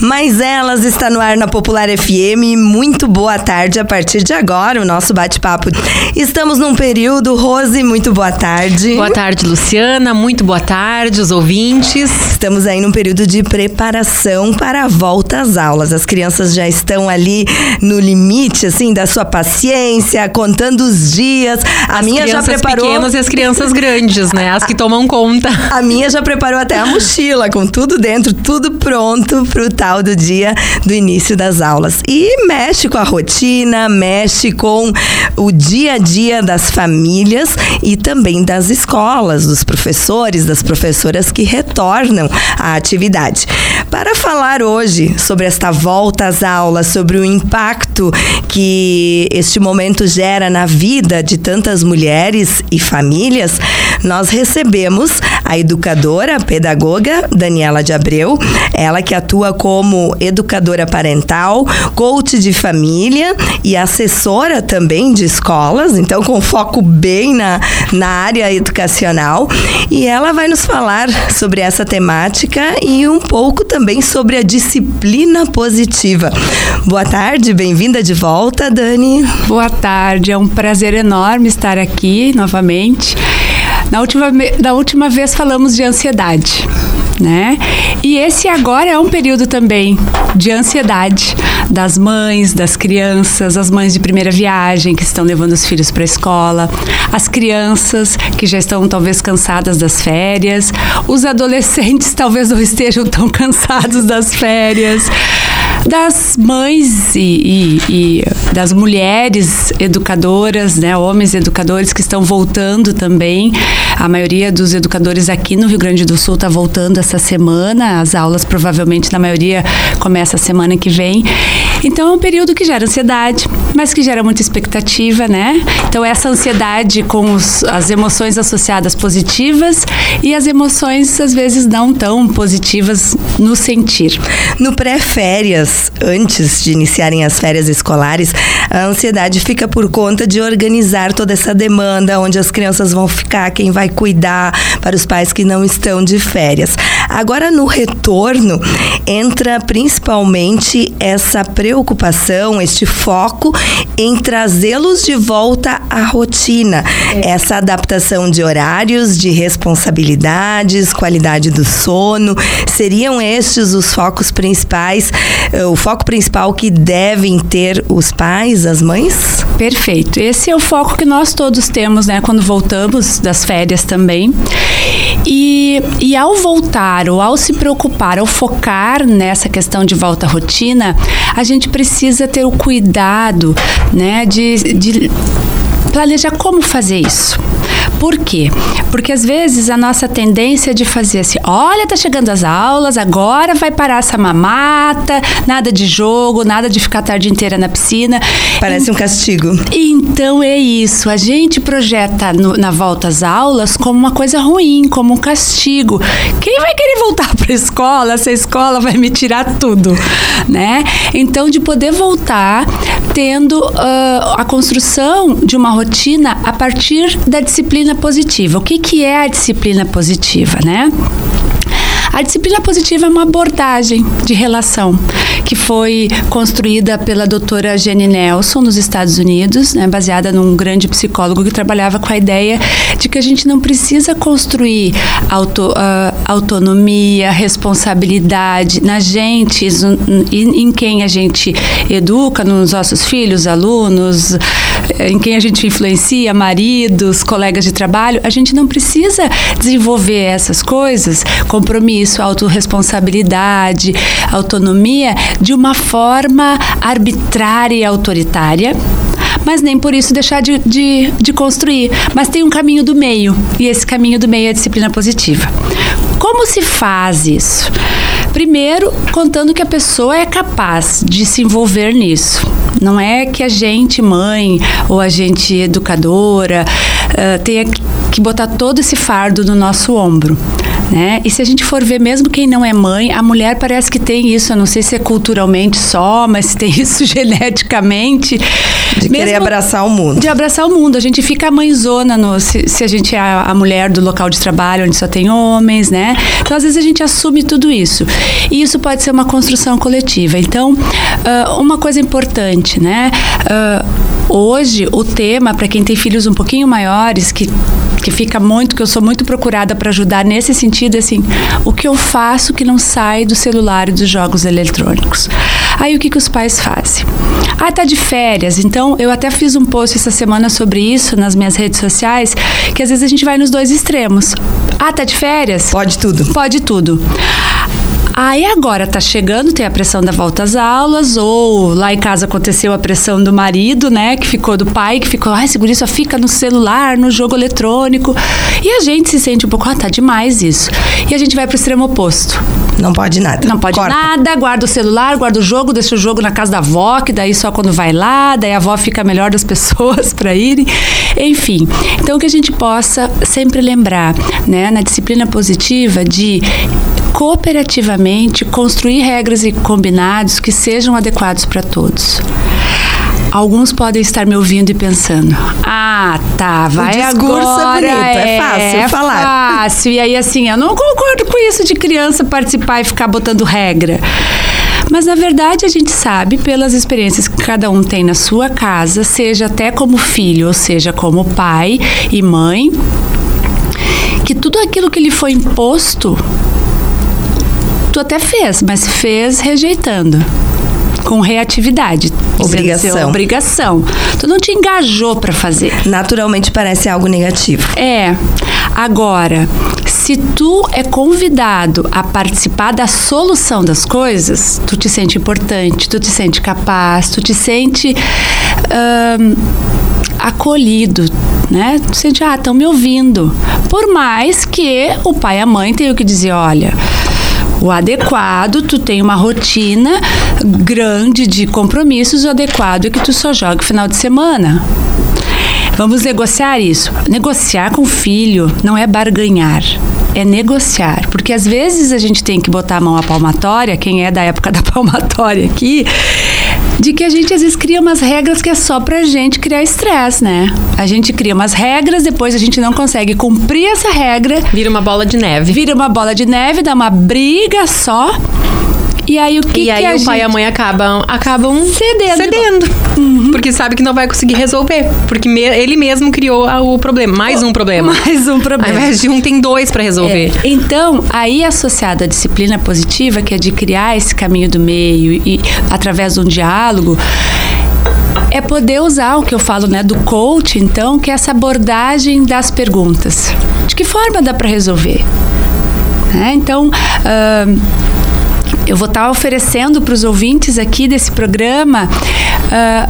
Mas Elas está no ar na Popular FM. Muito boa tarde a partir de agora, o nosso bate-papo. Estamos num período, Rose, muito boa tarde. Boa tarde, Luciana. Muito boa tarde, os ouvintes. Estamos aí num período de preparação para a volta às aulas. As crianças já estão ali no limite, assim, da sua paciência, contando os dias. A as minha já preparou. As pequenas e as crianças grandes, né? As que tomam conta. A minha já preparou até a mochila, com tudo dentro, tudo pronto para o do dia do início das aulas. E mexe com a rotina, mexe com o dia a dia das famílias e também das escolas, dos professores, das professoras que retornam à atividade. Para falar hoje sobre esta volta às aulas, sobre o impacto que este momento gera na vida de tantas mulheres e famílias, nós recebemos a educadora, a pedagoga Daniela de Abreu, ela que atua como educadora parental, coach de família e assessora também de escolas, então com foco bem na, na área educacional. E ela vai nos falar sobre essa temática e um pouco também sobre a disciplina positiva. Boa tarde, bem-vinda de volta, Dani. Boa tarde, é um prazer enorme estar aqui novamente. Na última, na última vez falamos de ansiedade né? E esse agora é um período também de ansiedade das mães, das crianças, as mães de primeira viagem que estão levando os filhos para a escola, as crianças que já estão talvez cansadas das férias, os adolescentes talvez não estejam tão cansados das férias das mães e, e, e, das mulheres educadoras, né, homens educadores que estão voltando também. A maioria dos educadores aqui no Rio Grande do Sul está voltando essa semana. As aulas provavelmente na maioria começa a semana que vem. Então é um período que gera ansiedade, mas que gera muita expectativa, né? Então essa ansiedade com os, as emoções associadas positivas e as emoções às vezes não tão positivas no sentir. No pré-férias, antes de iniciarem as férias escolares, a ansiedade fica por conta de organizar toda essa demanda, onde as crianças vão ficar, quem vai cuidar para os pais que não estão de férias. Agora no retorno entra principalmente essa preocupação este foco em trazê-los de volta à rotina. É. Essa adaptação de horários, de responsabilidades, qualidade do sono, seriam estes os focos principais, eh, o foco principal que devem ter os pais, as mães? Perfeito. Esse é o foco que nós todos temos, né, quando voltamos das férias também. E, e ao voltar, ou ao se preocupar, ao focar nessa questão de volta à rotina, a gente precisa ter o cuidado né, de, de planejar como fazer isso. Por quê? Porque às vezes a nossa tendência é de fazer assim: olha, tá chegando as aulas, agora vai parar essa mamata, nada de jogo, nada de ficar a tarde inteira na piscina. Parece e, um castigo. Então é isso. A gente projeta no, na volta às aulas como uma coisa ruim, como um castigo. Quem vai querer voltar para a escola? Essa escola vai me tirar tudo, né? Então, de poder voltar tendo uh, a construção de uma rotina a partir da disciplina positiva. O que, que é a disciplina positiva, né? A disciplina positiva é uma abordagem de relação que foi construída pela doutora Jenny Nelson nos Estados Unidos, né, baseada num grande psicólogo que trabalhava com a ideia de que a gente não precisa construir auto, uh, autonomia, responsabilidade na gente, em, em quem a gente educa, nos nossos filhos, alunos, em quem a gente influencia, maridos, colegas de trabalho. A gente não precisa desenvolver essas coisas, compromissos isso, autorresponsabilidade, autonomia, de uma forma arbitrária e autoritária mas nem por isso deixar de, de, de, construir. Mas tem um caminho do meio, e esse caminho do meio é a disciplina positiva. Como se faz isso? Primeiro, contando que a pessoa é capaz de se envolver nisso. Não é que a gente, mãe ou a gente educadora, uh, tenha que botar todo esse fardo no nosso ombro né? E se a gente for ver, mesmo quem não é mãe, a mulher parece que tem isso. Eu não sei se é culturalmente só, mas se tem isso geneticamente. De querer abraçar o mundo. De abraçar o mundo. A gente fica mãezona no, se, se a gente é a, a mulher do local de trabalho onde só tem homens, né? Então, às vezes, a gente assume tudo isso. E isso pode ser uma construção coletiva. Então, uh, uma coisa importante, né? Uh, Hoje, o tema, para quem tem filhos um pouquinho maiores, que, que fica muito, que eu sou muito procurada para ajudar nesse sentido, é assim, o que eu faço que não sai do celular e dos jogos eletrônicos. Aí o que, que os pais fazem? Ah, tá de férias. Então, eu até fiz um post essa semana sobre isso nas minhas redes sociais, que às vezes a gente vai nos dois extremos. Ah, tá de férias? Pode tudo. Pode tudo. Aí agora tá chegando, tem a pressão da volta às aulas, ou lá em casa aconteceu a pressão do marido, né? Que ficou do pai, que ficou, ai, segura isso, fica no celular, no jogo eletrônico. E a gente se sente um pouco, ah, tá demais isso. E a gente vai pro extremo oposto. Não pode nada. Não pode Corta. nada, guarda o celular, guarda o jogo, deixa o jogo na casa da avó, que daí só quando vai lá, daí a avó fica melhor das pessoas para irem. Enfim, então que a gente possa sempre lembrar, né, na disciplina positiva de cooperativamente construir regras e combinados que sejam adequados para todos. Alguns podem estar me ouvindo e pensando: ah, tá, vai o discurso agora. é bonito, é fácil é falar. fácil. E aí, assim, eu não concordo com isso de criança participar e ficar botando regra. Mas na verdade a gente sabe pelas experiências que cada um tem na sua casa, seja até como filho, ou seja, como pai e mãe, que tudo aquilo que lhe foi imposto tu até fez, mas fez rejeitando. Com reatividade. Obrigação. Obrigação. Tu não te engajou para fazer. Naturalmente parece algo negativo. É. Agora, se tu é convidado a participar da solução das coisas, tu te sente importante, tu te sente capaz, tu te sente hum, acolhido, né? Tu sente, ah, estão me ouvindo. Por mais que o pai e a mãe tenham que dizer, olha, o adequado, tu tem uma rotina grande de compromissos, o adequado é que tu só joga final de semana. Vamos negociar isso. Negociar com o filho não é barganhar é negociar. Porque às vezes a gente tem que botar a mão à palmatória, quem é da época da palmatória aqui, de que a gente às vezes cria umas regras que é só pra gente criar estresse, né? A gente cria umas regras, depois a gente não consegue cumprir essa regra. Vira uma bola de neve. Vira uma bola de neve, dá uma briga só. E aí o que, e aí a o gente... pai e a mãe acabam, acabam Cedendo. cedendo. Porque sabe que não vai conseguir resolver. Porque me- ele mesmo criou o problema. Mais um problema. Mais um Ao problema. invés de um, tem dois pra resolver. É, Então, aí associado à disciplina positiva, que é de criar esse caminho do meio e através de um diálogo, é poder usar o que eu falo, né, do coach, então, que é essa abordagem das perguntas. De que forma dá para resolver? Né? Então, ahn, eu vou estar oferecendo para os ouvintes aqui desse programa ah,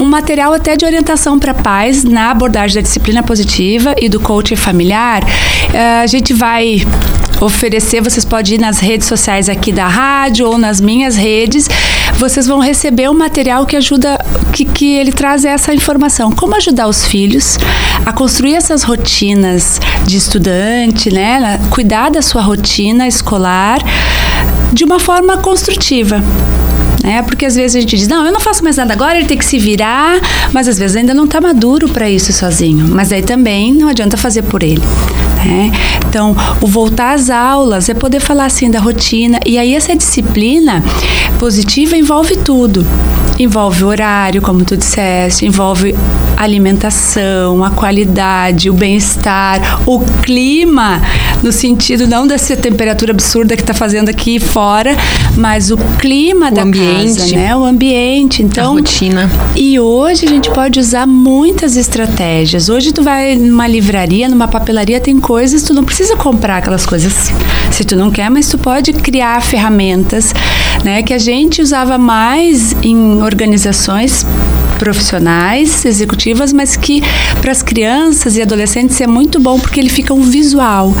um material até de orientação para pais na abordagem da disciplina positiva e do coaching familiar. Ah, a gente vai oferecer, vocês podem ir nas redes sociais aqui da rádio ou nas minhas redes, vocês vão receber um material que ajuda, que, que ele traz essa informação. Como ajudar os filhos a construir essas rotinas de estudante, né? Cuidar da sua rotina escolar de uma forma construtiva. Né? Porque às vezes a gente diz, não, eu não faço mais nada agora, ele tem que se virar, mas às vezes ainda não está maduro para isso sozinho. Mas aí também não adianta fazer por ele. Né? Então, o voltar às aulas é poder falar assim da rotina. E aí essa disciplina positiva envolve tudo. Envolve o horário, como tu disseste, envolve a alimentação, a qualidade, o bem-estar, o clima, no sentido não dessa temperatura absurda que está fazendo aqui fora, mas o clima da ambiente. casa, né? O ambiente. A Então, rotina. e hoje a gente pode usar muitas estratégias. Hoje tu vai numa livraria, numa papelaria, tem coisas, tu não precisa comprar aquelas coisas se tu não quer, mas tu pode criar ferramentas, né, que a gente usava mais em organizações profissionais, executivas, mas que para as crianças e adolescentes é muito bom porque ele fica um visual,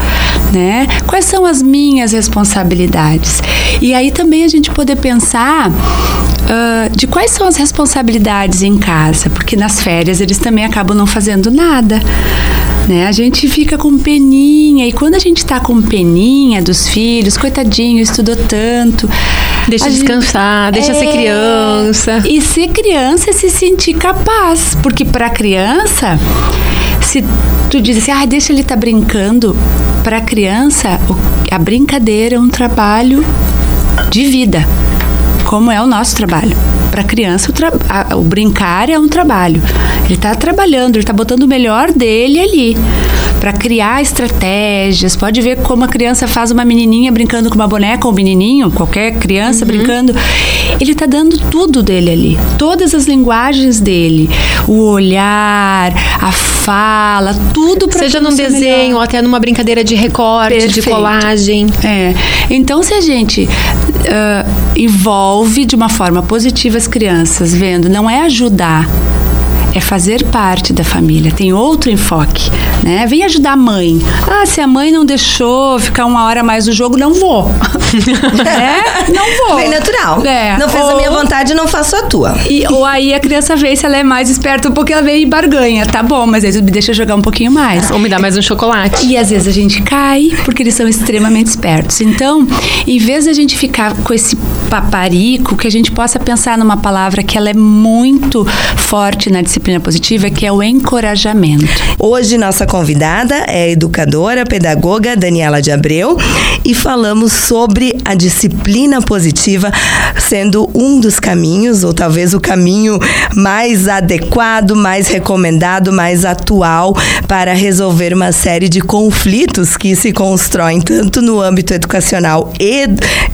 né? Quais são as minhas responsabilidades? E aí também a gente poder pensar ah, de quais são as responsabilidades em casa, porque nas férias eles também acabam não fazendo nada. Né? A gente fica com peninha e quando a gente tá com peninha dos filhos, coitadinho, estudou tanto. Deixa a gente- descansar, deixa ser É, criança. E ser criança é se sentir capaz, porque para criança, se tu diz assim, ah, deixa ele estar brincando, para criança a brincadeira é um trabalho de vida, como é o nosso trabalho. Para criança, o, a- o brincar é um trabalho. Ele está trabalhando, ele está botando o melhor dele ali. Para criar estratégias, pode ver como a criança faz uma menininha brincando com uma boneca ou um menininho, qualquer criança Uhum. brincando. Ele está dando tudo dele ali, todas as linguagens dele, o olhar, a fala, tudo para Seja num desenho ou até numa brincadeira de recorte, de Perfeito. colagem. É. Então, se a gente ah, envolve de uma forma positiva as crianças, vendo, não é ajudar. É fazer parte da família, tem outro enfoque, né? Vem ajudar a mãe. Ah, se a mãe não deixou ficar uma hora mais no jogo, não vou. é? Não vou. Bem natural. É. Não fez a minha Ou- vontade, não faço a tua. e, ou aí a criança vê se ela é mais esperta um pouquinho, ela vem e barganha. Tá bom, mas aí tu me deixa jogar um pouquinho mais. Ou me dá mais um chocolate. E às vezes a gente cai porque eles são extremamente espertos. Então, em vez de a gente ficar com esse paparico, que a gente possa pensar numa palavra que ela é muito forte na disciplina positiva, que é o encorajamento. Hoje nossa convidada é a educadora, pedagoga Daniela de Abreu e falamos sobre a disciplina positiva sendo um dos caminhos, ou talvez o caminho mais adequado, mais recomendado, mais atual para resolver uma série de conflitos que se constroem tanto no âmbito educacional e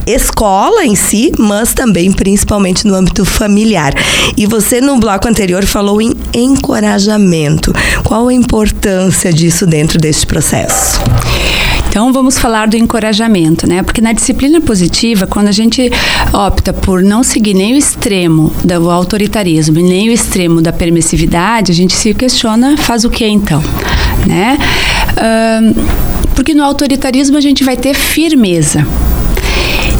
escola em si, mas também principalmente no âmbito familiar. E você no bloco anterior falou em encorajamento. Qual a importância disso dentro deste processo? Então vamos falar do encorajamento, né? Porque na disciplina positiva, quando a gente opta por não seguir nem o extremo do autoritarismo nem o extremo da permissividade, a gente se questiona, faz o que então, né? Porque no autoritarismo a gente vai ter firmeza.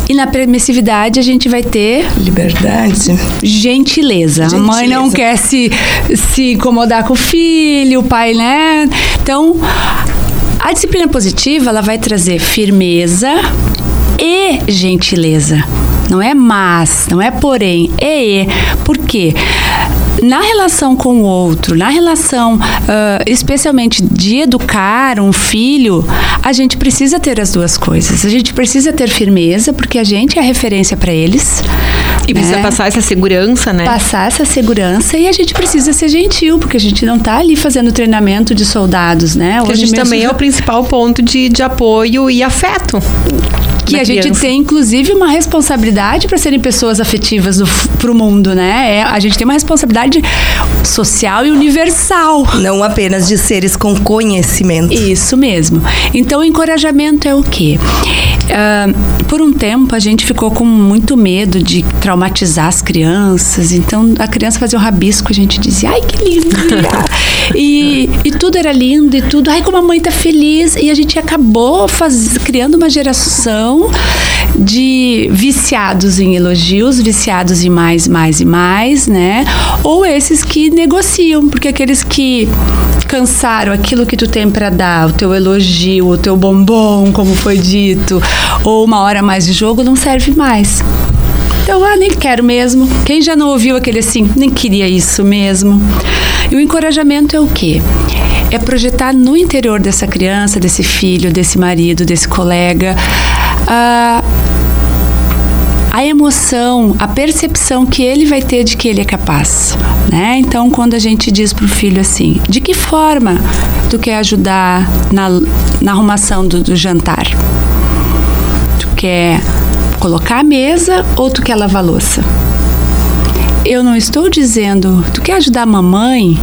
E na permissividade a gente vai ter Liberdade. gentileza. A mãe não Gentileza. quer se, se incomodar com o filho, o pai, né? Então, a disciplina positiva, ela vai trazer firmeza e gentileza. Não é mas, não é porém, é e. Por quê? Na relação com o outro, na relação, ah, especialmente de educar um filho, a gente precisa ter as duas coisas. A gente precisa ter firmeza, porque a gente é a referência para eles. E precisa né? passar essa segurança, né? passar essa segurança e a gente precisa ser gentil, porque a gente não está ali fazendo treinamento de soldados, né? Que a gente mesmo também é o principal ponto de, de apoio e afeto. que da a gente tem inclusive uma responsabilidade para serem pessoas afetivas para o mundo, né? É, a gente tem uma responsabilidade social e universal. Não apenas de seres com conhecimento. Isso mesmo. Então, o encorajamento é o quê? Ah, por um tempo, a gente ficou com muito medo de traumatizar as crianças. Então, a criança fazia um rabisco, a gente dizia, ai, que lindo! e, e tudo era lindo e tudo. Ai, como a mãe tá feliz. E a gente acabou faz, criando uma geração de viciados em elogios, viciados em mais, mais e mais, né? Ou esses que negociam, porque aqueles que cansaram aquilo que tu tem para dar, o teu elogio, o teu bombom, como foi dito, ou uma hora mais de jogo, não serve mais. Então, ah, nem quero mesmo. Quem já não ouviu aquele assim, nem queria isso mesmo. E o encorajamento é o quê? É projetar no interior dessa criança, desse filho, desse marido, desse colega, ah, a emoção, a percepção que ele vai ter de que ele é capaz, né? Então, quando a gente diz pro filho assim, de que forma tu quer ajudar na, na arrumação do, do jantar? Tu quer colocar a mesa ou tu quer lavar a louça? Eu não estou dizendo, tu quer ajudar a mamãe?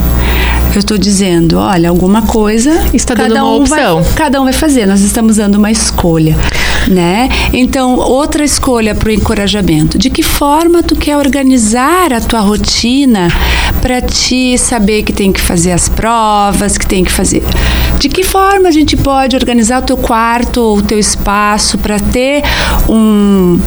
Eu estou dizendo, olha, alguma coisa. Está dando cada uma um vai- opção. cada um vai fazer. Nós estamos dando uma escolha, né? Então, outra escolha para o encorajamento. De que forma tu quer organizar a tua rotina para te saber que tem que fazer as provas, que tem que fazer? De que forma a gente pode organizar o teu quarto o teu espaço para ter um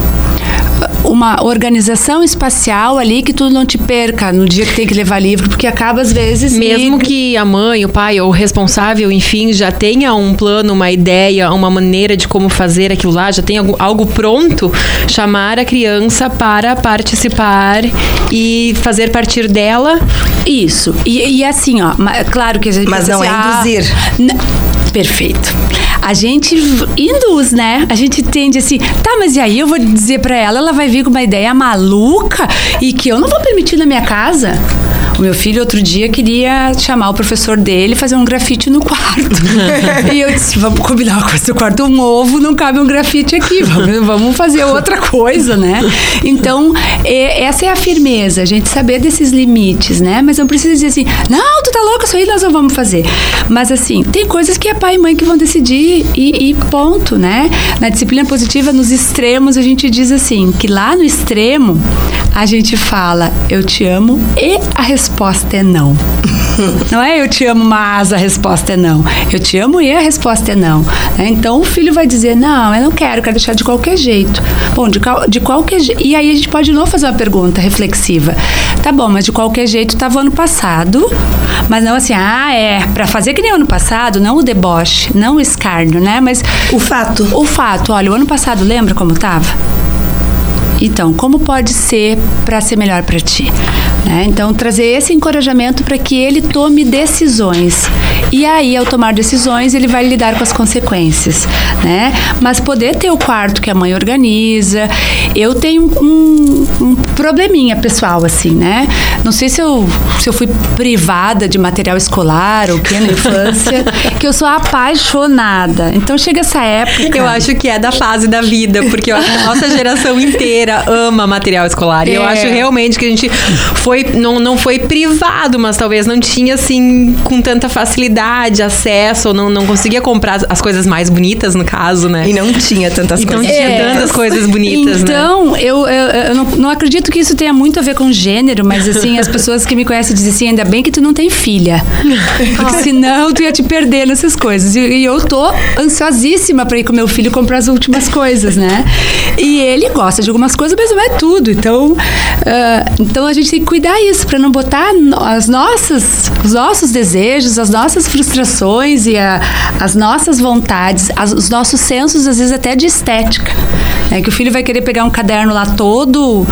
uma organização espacial ali que tu não te perca no dia que tem que levar livro, porque acaba às vezes. Mesmo e- que a mãe, o pai ou o responsável, enfim, já tenha um plano, uma ideia, uma maneira de como fazer aquilo lá, já tem algo, pronto, chamar a criança para participar e fazer partir dela. Isso. E, e assim, ó, claro que a gente Mas não é assim, induzir. n- Perfeito. A gente induz, né? A gente tende assim, tá, mas e aí eu vou dizer pra ela, ela vai vir com uma ideia maluca e que eu não vou permitir na minha casa. O meu filho outro dia queria chamar o professor dele e fazer um grafite no quarto. e eu disse, vamos combinar coisa, no quarto um ovo não cabe um grafite aqui, vamos, vamos fazer outra coisa, né? Então, é- essa é a firmeza, a gente saber desses limites, né? Mas não precisa dizer assim, não, tu tá louco, isso aí nós não vamos fazer. Mas assim, tem coisas que é pai e mãe que vão decidir e, e ponto, né? Na disciplina positiva, nos extremos, a gente diz assim, que lá no extremo, a gente fala, eu te amo e a resposta é não. Não é eu te amo, mas a resposta é não. Eu te amo e a resposta é não. né? Então o filho vai dizer: Não, eu não quero, quero deixar de qualquer jeito. Bom, de, de qualquer jeito. E aí a gente pode de novo fazer uma pergunta reflexiva. Tá bom, mas de qualquer jeito estava ano passado. Mas não assim, ah, é. Pra fazer que nem ano passado, não o deboche, não o escárnio, né? Mas O fato. o fato, olha, o ano passado lembra como tava? Então, como pode ser para ser melhor para ti? Né? Então, trazer esse encorajamento para que ele tome decisões. E aí, ao tomar decisões, ele vai lidar com as consequências. Né? Mas poder ter o quarto que a mãe organiza. Eu tenho um, um probleminha pessoal, assim, né? Não sei se eu, se eu fui privada de material escolar ou que na infância, que eu sou apaixonada. Então, chega essa época. Eu acho que é da fase da vida, porque a nossa geração inteira ama material escolar. E eu É. acho realmente que a gente foi, não, não foi privado, mas talvez não tinha, assim, com tanta facilidade, acesso, ou não, não conseguia comprar as coisas mais bonitas, no caso, né? E não tinha tantas Então coisas. tinha tantas coisas bonitas, né? Então, eu, eu, eu não, não acredito que isso tenha muito a ver com gênero, mas assim, as pessoas que me conhecem dizem assim, ainda bem que tu não tem filha. Porque senão tu ia te perder nessas coisas. E, e eu tô ansiosíssima pra ir com meu filho comprar as últimas coisas, né? E ele gosta de algumas coisas, mas não é tudo. Então, ah, então a gente tem que cuidar isso pra não botar as nossas, os nossos desejos, as nossas frustrações e a- as nossas vontades, as- os nossos sensos, às vezes até de estética. É que o filho vai querer pegar um caderno lá todo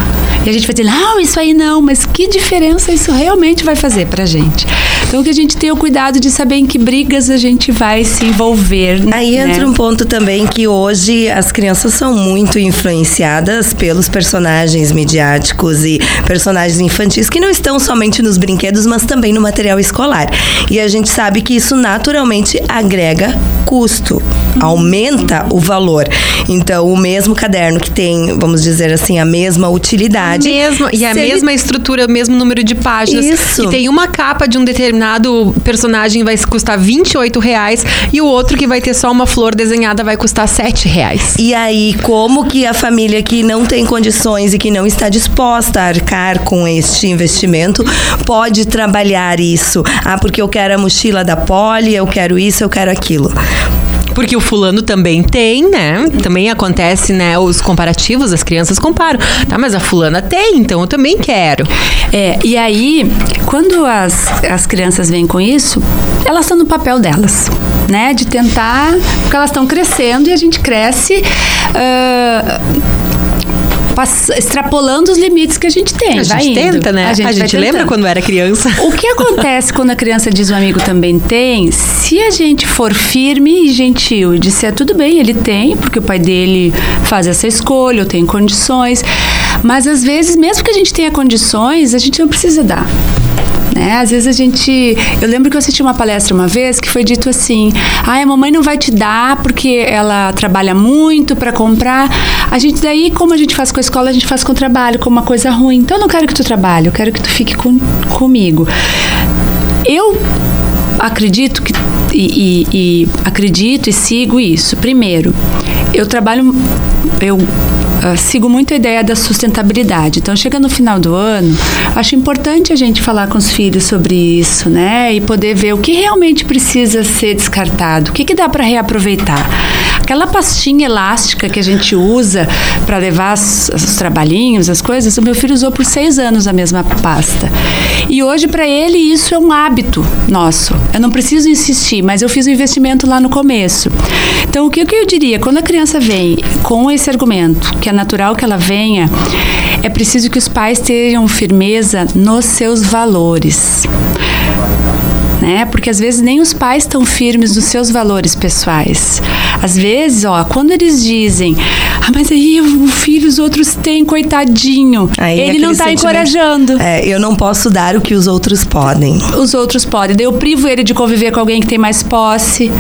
e a gente vai dizer, não, isso aí não, mas que diferença isso realmente vai fazer pra gente? Então que a gente tenha o cuidado de saber em que brigas a gente vai se envolver. Aí né? entra um ponto também que hoje as crianças são muito influenciadas pelos personagens midiáticos e personagens infantis que não estão somente nos brinquedos, mas também no material escolar. E a gente sabe que isso naturalmente agrega custo, aumenta o valor. Então, o mesmo caderno que tem, vamos dizer assim, a mesma utilidade. Mesmo, e a ele mesma estrutura, o mesmo número de páginas. Isso. E tem uma capa de um determinado personagem vai custar 28 reais e o outro que vai ter só uma flor desenhada vai custar 7 reais. E aí, como que a família que não tem condições e que não está disposta a arcar com este investimento pode trabalhar isso? Ah, porque eu quero a mochila da Poli, eu quero isso, eu quero aquilo. Porque o fulano também tem, né? Também acontece, né? Os comparativos, as crianças comparam. Tá, mas a fulana tem, então eu também quero. É, e aí, quando as, as crianças vêm com isso, elas estão no papel delas, né? De tentar, porque elas estão crescendo e a gente cresce. pass- extrapolando os limites que a gente tem. A gente indo. tenta, né? A gente, vai lembra tentando. quando era criança? O que acontece quando a criança diz o amigo também tem? Se a gente for firme e gentil e disser tudo bem, ele tem, porque o pai dele faz essa escolha, eu tenho condições. Mas às vezes, mesmo que a gente tenha condições, a gente não precisa dar. Né? Às vezes a gente. Eu lembro que eu assisti uma palestra uma vez que foi dito assim: ah, a mamãe não vai te dar porque ela trabalha muito para comprar. A gente, daí, como a gente faz com a escola, a gente faz com o trabalho, como uma coisa ruim. Então eu não quero que tu trabalhe, eu quero que tu fique com, comigo. Eu acredito que. E, e- e acredito e sigo isso. Primeiro, eu trabalho. Eu ah, sigo muito a ideia da sustentabilidade. Então, chega no final do ano, acho importante a gente falar com os filhos sobre isso, né? E poder ver o que realmente precisa ser descartado, o que, que dá para reaproveitar. Aquela pastinha elástica que a gente usa para levar os, os trabalhinhos, as coisas, o meu filho usou por seis anos a mesma pasta. E hoje, para ele, isso é um hábito nosso. Eu não preciso insistir, mas eu fiz o um investimento lá no começo. Então, o que, o que eu diria? Quando a criança vem com esse argumento, que é natural que ela venha, é preciso que os pais tenham firmeza nos seus valores né? Porque às vezes nem os pais estão firmes nos seus valores pessoais. Às vezes, ó, quando eles dizem, ah, mas aí o filho os outros têm, coitadinho, aí ele não está encorajando. É, eu não posso dar o que os outros podem. Os outros podem. Daí eu privo ele de conviver com alguém que tem mais posse.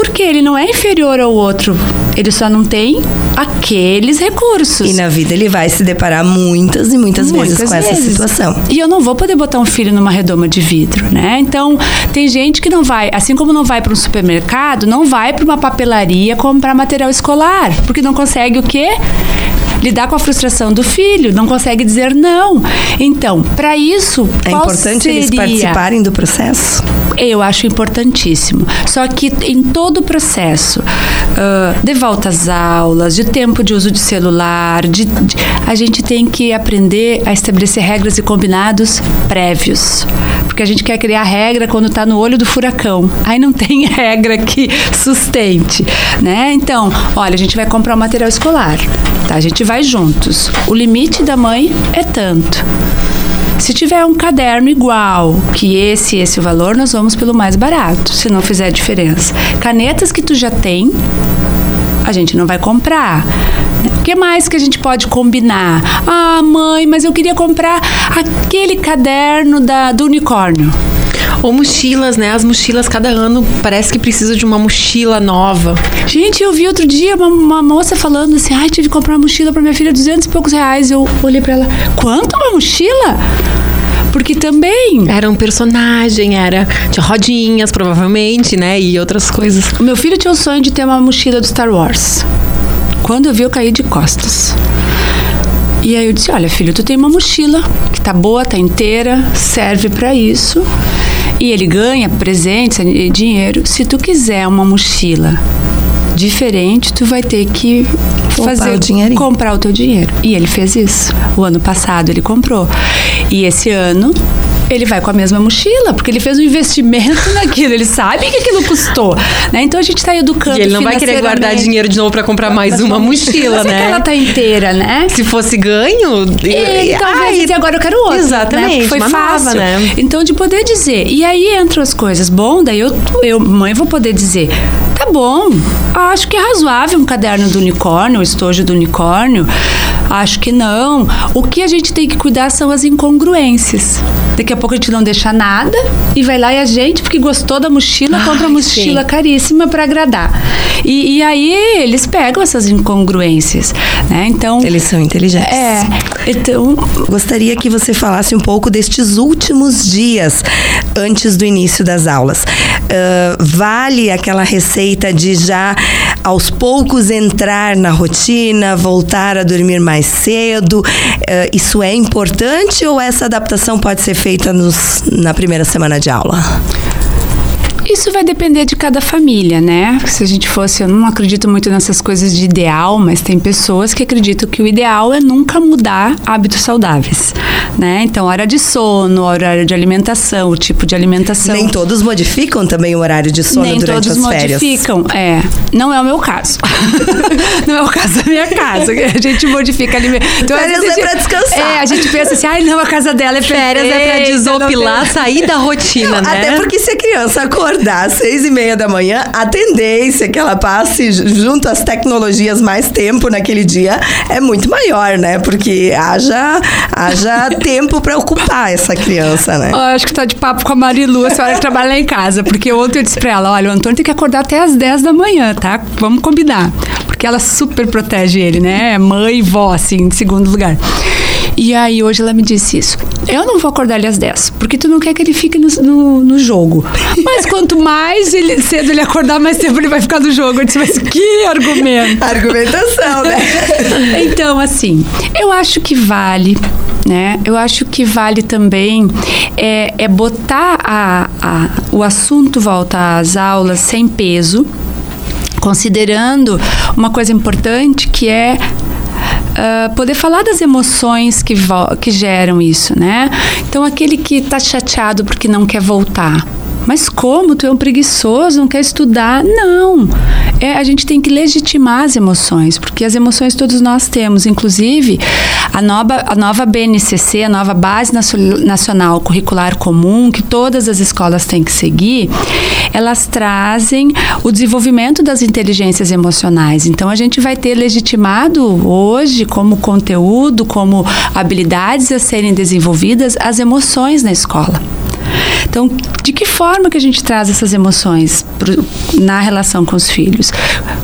Porque ele não é inferior ao outro. Ele só não tem aqueles recursos. E na vida ele vai se deparar muitas e muitas, muitas vezes com vezes. essa situação. E eu não vou poder botar um filho numa redoma de vidro, né? Então, tem gente que não vai, assim como não vai para um supermercado, não vai para uma papelaria comprar material escolar, porque não consegue o quê? Lidar com a frustração do filho, não consegue dizer não. Então, para isso, é importante seria? eles participarem do processo. Eu acho importantíssimo. Só que em todo o processo, uh, de volta às aulas, de tempo de uso de celular, de, de, a gente tem que aprender a estabelecer regras e combinados prévios. Porque a gente quer criar regra quando está no olho do furacão. Aí não tem regra que sustente, né? Então, olha, a gente vai comprar o um material escolar, tá? A gente vai juntos. O limite da mãe é tanto. Se tiver um caderno igual, que esse e esse o valor, nós vamos pelo mais barato, se não fizer diferença. Canetas que tu já tem, a gente não vai comprar. O que mais que a gente pode combinar? Ah, mãe, mas eu queria comprar aquele caderno da, do unicórnio. Ou mochilas, né? As mochilas, cada ano parece que precisa de uma mochila nova. Gente, eu vi outro dia uma, uma moça falando assim: ai, tive que comprar uma mochila para minha filha, 200 e poucos reais. Eu olhei para ela: quanto uma mochila? Porque também. Era um personagem, era. Tinha rodinhas, provavelmente, né? E outras coisas. O meu filho tinha o sonho de ter uma mochila do Star Wars. Quando eu vi, eu caí de costas. E aí eu disse: Olha, filho, tu tem uma mochila que tá boa, tá inteira, serve para isso. E ele ganha presentes, dinheiro. Se tu quiser uma mochila diferente, tu vai ter que fazer o comprar o teu dinheiro. E ele fez isso. O ano passado ele comprou. E esse ano ele vai com a mesma mochila, porque ele fez um investimento naquilo, ele sabe que aquilo custou, né? Então a gente está educando E ele não vai querer guardar dinheiro de novo para comprar mais uma mochila, Mas né? É ela tá inteira, né? Se fosse ganho, e, talvez ai, agora eu quero outra, né? exatamente, né? Foi fácil, nova, né? Então de poder dizer. E aí entram as coisas. Bom, daí eu, eu mãe vou poder dizer, tá bom. Acho que é razoável um caderno do unicórnio, o estojo do unicórnio. Acho que não. O que a gente tem que cuidar são as incongruências. Daqui a pouco a gente não deixa nada e vai lá e a gente, porque gostou da mochila, Ai, compra mochila sim. caríssima para agradar. E, e, aí eles pegam essas incongruências, né? Então eles são inteligentes. É. Então gostaria que você falasse um pouco destes últimos dias antes do início das aulas. Uh, vale aquela receita de já aos poucos entrar na rotina, voltar a dormir mais cedo? Uh, isso é importante ou essa adaptação pode ser feita nos, na primeira semana de aula? Isso vai depender de cada família, né? Se a gente fosse, eu não acredito muito nessas coisas de ideal, mas tem pessoas que acreditam que o ideal é nunca mudar hábitos saudáveis, né? Então, hora de sono, horário de alimentação, o tipo de alimentação. Nem todos modificam também o horário de sono Nem durante as férias. Nem todos modificam, é. Não é o meu caso. não é o caso da minha casa. A gente modifica alimentação. Então, férias é pra descansar. É, a gente pensa assim, ai, não, a casa dela é férias, é pra desopilar, sair da rotina, não, né? Até porque se a criança acorda acordar às seis e meia da manhã, a tendência que ela passe junto às tecnologias mais tempo naquele dia é muito maior, né? Porque haja, haja tempo para ocupar essa criança, né? Eu acho que tá de papo com a Marilu, a senhora que trabalha lá em casa. Porque ontem eu disse pra ela, olha, o Antônio tem que acordar até às 10 da manhã, tá? Vamos combinar. Porque ela super protege ele, né? Mãe e vó, assim, em segundo lugar. E aí hoje ela me disse isso. Eu não vou acordar ele às 10, porque tu não quer que ele fique no, no, no jogo. Mas quanto mais ele, cedo ele acordar, mais tempo ele vai ficar no jogo. Eu disse, mas que argumento! Argumentação, né? então, assim, eu acho que vale né? Eu acho que vale também é, é botar a, a, o assunto volta às aulas sem peso, considerando uma coisa importante que é Uh, poder falar das emoções que, que geram isso, né? Então, aquele que está chateado porque não quer voltar. Mas como? Tu é um preguiçoso, não quer estudar? Não. É, a gente tem que legitimar as emoções, porque as emoções todos nós temos. Inclusive, a nova, a nova BNCC, a nova Base Nacional Curricular Comum, que todas as escolas têm que seguir, elas trazem o desenvolvimento das inteligências emocionais. Então, a gente vai ter legitimado hoje, como conteúdo, como habilidades a serem desenvolvidas, as emoções na escola. Então, de que forma que a gente traz essas emoções pro, na relação com os filhos?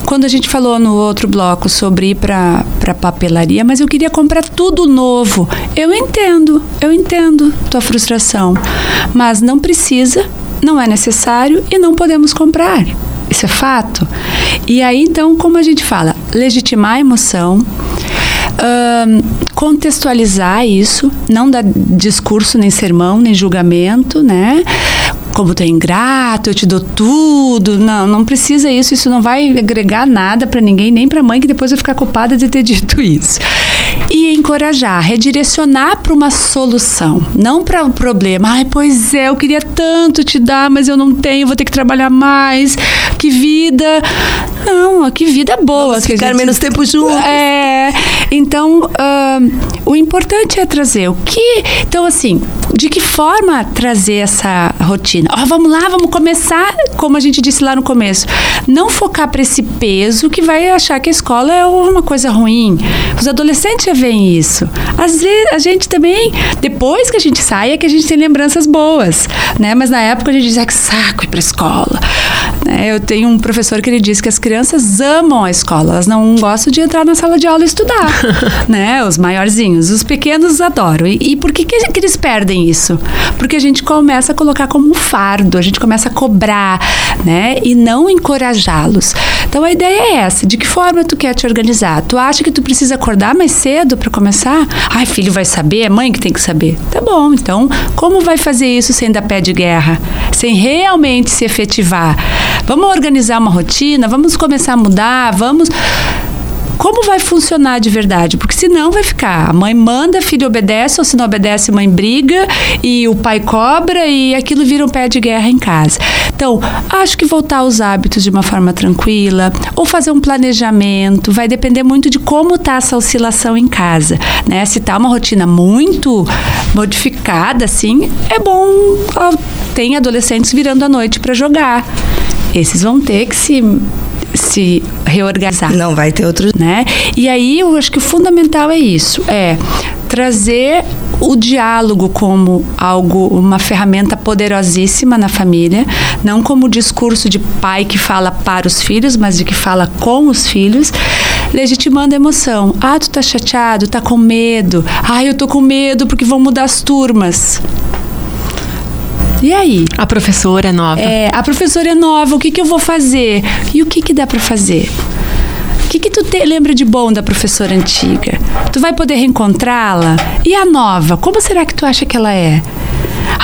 Quando a gente falou no outro bloco sobre ir para papelaria, mas eu queria comprar tudo novo. Eu entendo, eu entendo tua frustração, mas não precisa, não é necessário e não podemos comprar. Isso é fato. E aí, então, como a gente fala, legitimar a emoção, contextualizar isso, não dar discurso, nem sermão, nem julgamento, né? Como tu é ingrato, eu te dou tudo. Não, não precisa isso. Isso não vai agregar nada para ninguém, nem para mãe que depois vai ficar culpada de ter dito isso. E encorajar, redirecionar para uma solução, não para um problema. Ai, pois é, eu queria tanto te dar, mas eu não tenho, vou ter que trabalhar mais. Que vida. Não, que vida boa. Vamos ficar gente... menos tempo juntos. É. Então, uh, o importante é trazer o que. Então, assim, de que forma trazer essa rotina? Oh, vamos lá, vamos começar, como a gente disse lá no começo. Não focar para esse peso que vai achar que a escola é uma coisa ruim. Os adolescentes já veem isso. Às vezes, a gente também, depois que a gente sai, é que a gente tem lembranças boas, né? Mas na época a gente dizia que saco ir para escola. Né? Eu tenho um professor que ele diz que as crianças amam a escola, elas não gostam de entrar na sala de aula e estudar, né? Os maiorzinhos, os pequenos adoram. E, e por que, que, que eles perdem isso? Porque a gente começa a colocar como um fardo, a gente começa a cobrar, né? E não encorajá-los. Então a ideia é essa: de que forma tu quer te organizar? Tu acha que tu precisa acordar mais cedo para começar? Ai, filho vai saber, é mãe que tem que saber. Tá bom, então como vai fazer isso sem dar pé de guerra? Sem realmente se efetivar? Vamos organizar uma rotina, vamos começar a mudar, vamos como vai funcionar de verdade? Porque senão vai ficar, a mãe manda, filho obedece, ou se não obedece, mãe briga, e o pai cobra, e aquilo vira um pé de guerra em casa. Então, acho que voltar aos hábitos de uma forma tranquila, ou fazer um planejamento, vai depender muito de como está essa oscilação em casa, né? Se tá uma rotina muito modificada, assim, é bom, tem adolescentes virando à noite para jogar. Esses vão ter que se se reorganizar. Não vai ter outro, né? E aí eu acho que o fundamental é isso, é trazer o diálogo como algo, uma ferramenta poderosíssima na família, não como o discurso de pai que fala para os filhos, mas de que fala com os filhos, legitimando a emoção. Ah, tu tá chateado, tá com medo. Ah, eu tô com medo porque vão mudar as turmas. E aí? A professora é nova. É, a professora é nova, o que, que eu vou fazer? E o que, que dá para fazer? O que, que tu te, lembra de bom da professora antiga? Tu vai poder reencontrá-la? E a nova, como será que tu acha que ela é?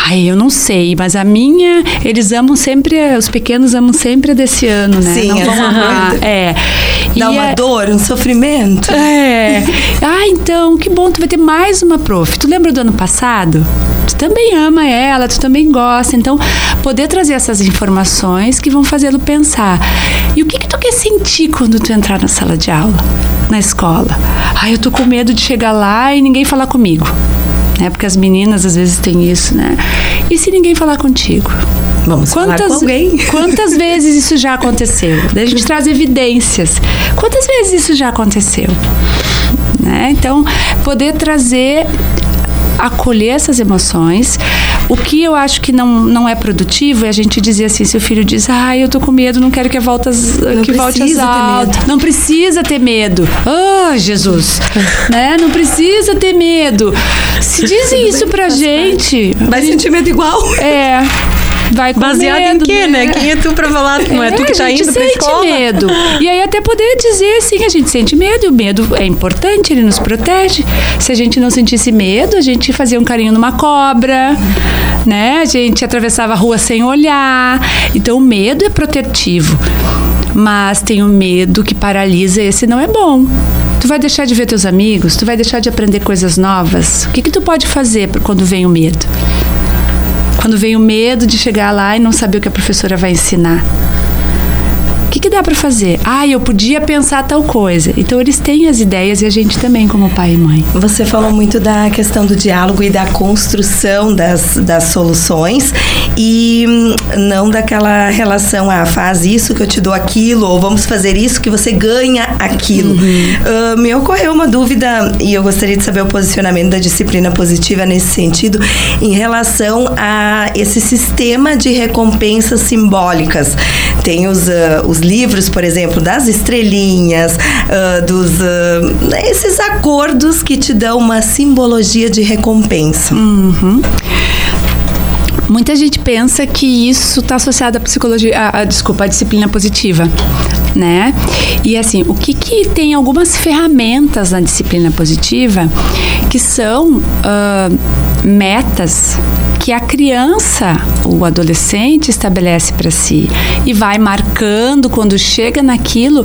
Ai, eu não sei, mas a minha, eles amam sempre, os pequenos amam sempre a desse ano, né? Sim, não vão amar. É. Dá e uma é, dor, um sofrimento. É. Ah, então, que bom, tu vai ter mais uma prof. Tu lembra do ano passado? Tu também ama ela, tu também gosta. Então, poder trazer essas informações que vão fazê-lo pensar. E o que, que tu quer sentir quando tu entrar na sala de aula, na escola? Ai, eu tô com medo de chegar lá e ninguém falar comigo né? Porque as meninas às vezes têm isso, né? E se ninguém falar contigo? Vamos quantas, falar com alguém. Quantas vezes isso já aconteceu? Daí a gente traz evidências. Quantas vezes isso já aconteceu? Né? Então, poder trazer acolher essas emoções. O que eu acho que não, não é produtivo é a gente dizer assim, seu filho diz, ai, ah, eu tô com medo, não quero que volte as, não que volte as aulas. Não precisa ter medo. Oh, Jesus! né? Não precisa ter medo. Se dizem isso pra gente... Vai sentir medo igual. É vai com Baseado medo, em quê, né? né? Quem é tu pra falar? Não é, é tu que tá indo pra escola? A gente sente medo. E aí até poder dizer, sim, a gente sente medo. E o medo é importante, ele nos protege. Se a gente não sentisse medo, a gente fazia um carinho numa cobra, né? A gente atravessava a rua sem olhar. Então o medo é protetivo. mas tem o medo que paralisa, esse não é bom. Tu vai deixar de ver teus amigos, tu vai deixar de aprender coisas novas. O que que tu pode fazer quando vem o medo? Quando vem o medo de chegar lá e não saber o que a professora vai ensinar que, que dá para fazer? Ah, eu podia pensar tal coisa. Então eles têm as ideias e a gente também, como pai e mãe. Você falou muito da questão do diálogo e da construção das, das soluções e hum, não daquela relação, ah, faz isso que eu te dou aquilo, ou vamos fazer isso que você ganha aquilo. Uhum. Uh, me ocorreu uma dúvida e eu gostaria de saber o posicionamento da disciplina positiva nesse sentido, em relação a esse sistema de recompensas simbólicas. Tem os, uh, os livros, por exemplo, das estrelinhas, uh, dos uh, esses acordos que te dão uma simbologia de recompensa. Uhum. Muita gente pensa que isso está associado à psicologia, a, a, desculpa, à disciplina positiva, né? E assim, o que que tem algumas ferramentas na disciplina positiva que são uh, metas que a criança, o adolescente estabelece para si e vai marcando quando chega naquilo,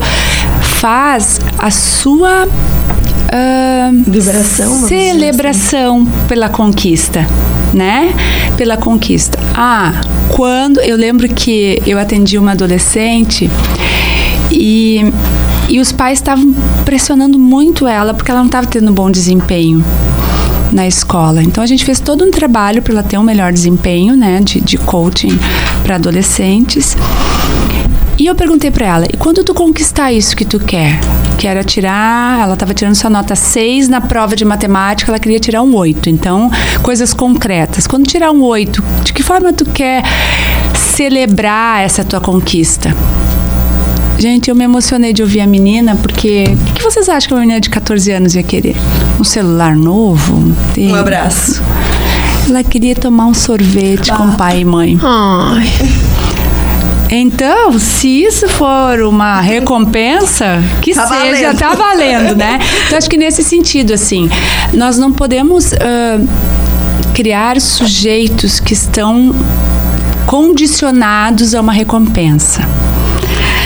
faz a sua uh, Vibração, celebração assim. pela conquista, né? Pela conquista. Ah, quando eu lembro que eu atendi uma adolescente e e os pais estavam pressionando muito ela porque ela não estava tendo um bom desempenho na escola. Então a gente fez todo um trabalho para ela ter um melhor desempenho, né, de, de coaching para adolescentes. E eu perguntei para ela: "E quando tu conquistar isso que tu quer?" Que era tirar, ela estava tirando sua nota 6 na prova de matemática, ela queria tirar um 8. Então, coisas concretas. Quando tirar um 8, de que forma tu quer celebrar essa tua conquista? Gente, eu me emocionei de ouvir a menina, porque o que vocês acham que uma menina de 14 anos ia querer? Um celular novo? Um abraço. Ela queria tomar um sorvete ah. com pai e mãe. Ai. Então, se isso for uma recompensa, que tá seja, valendo. tá valendo, né? Então, acho que nesse sentido, assim, nós não podemos uh, criar sujeitos que estão condicionados a uma recompensa.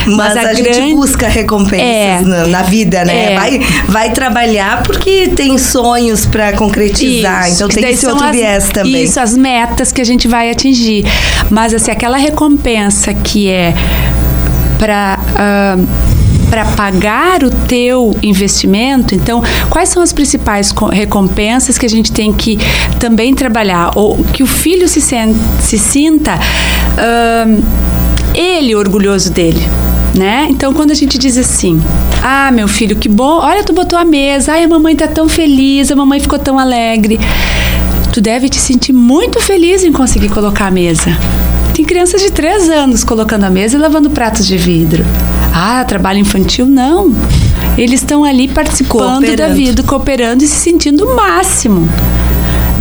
Mas, Mas a, a grande... gente busca recompensas é. na, na, vida, né? É. Vai, vai trabalhar porque tem sonhos para concretizar. Isso. Então tem esse outro as, viés também. Isso, as metas que a gente vai atingir. Mas assim, aquela recompensa que é para. Uh, para pagar o teu investimento. Então, quais são as principais recompensas que a gente tem que também trabalhar? Ou que o filho se, se sinta uh, ele orgulhoso dele né? Então, quando a gente diz assim: "Ah, meu filho, que bom. Olha, tu botou a mesa. Ai, a mamãe tá tão feliz, a mamãe ficou tão alegre". Tu deve te sentir muito feliz em conseguir colocar a mesa. Tem crianças de três anos colocando a mesa e lavando pratos de vidro. Ah, trabalho infantil? Não. Eles estão ali participando da vida, cooperando e se sentindo o máximo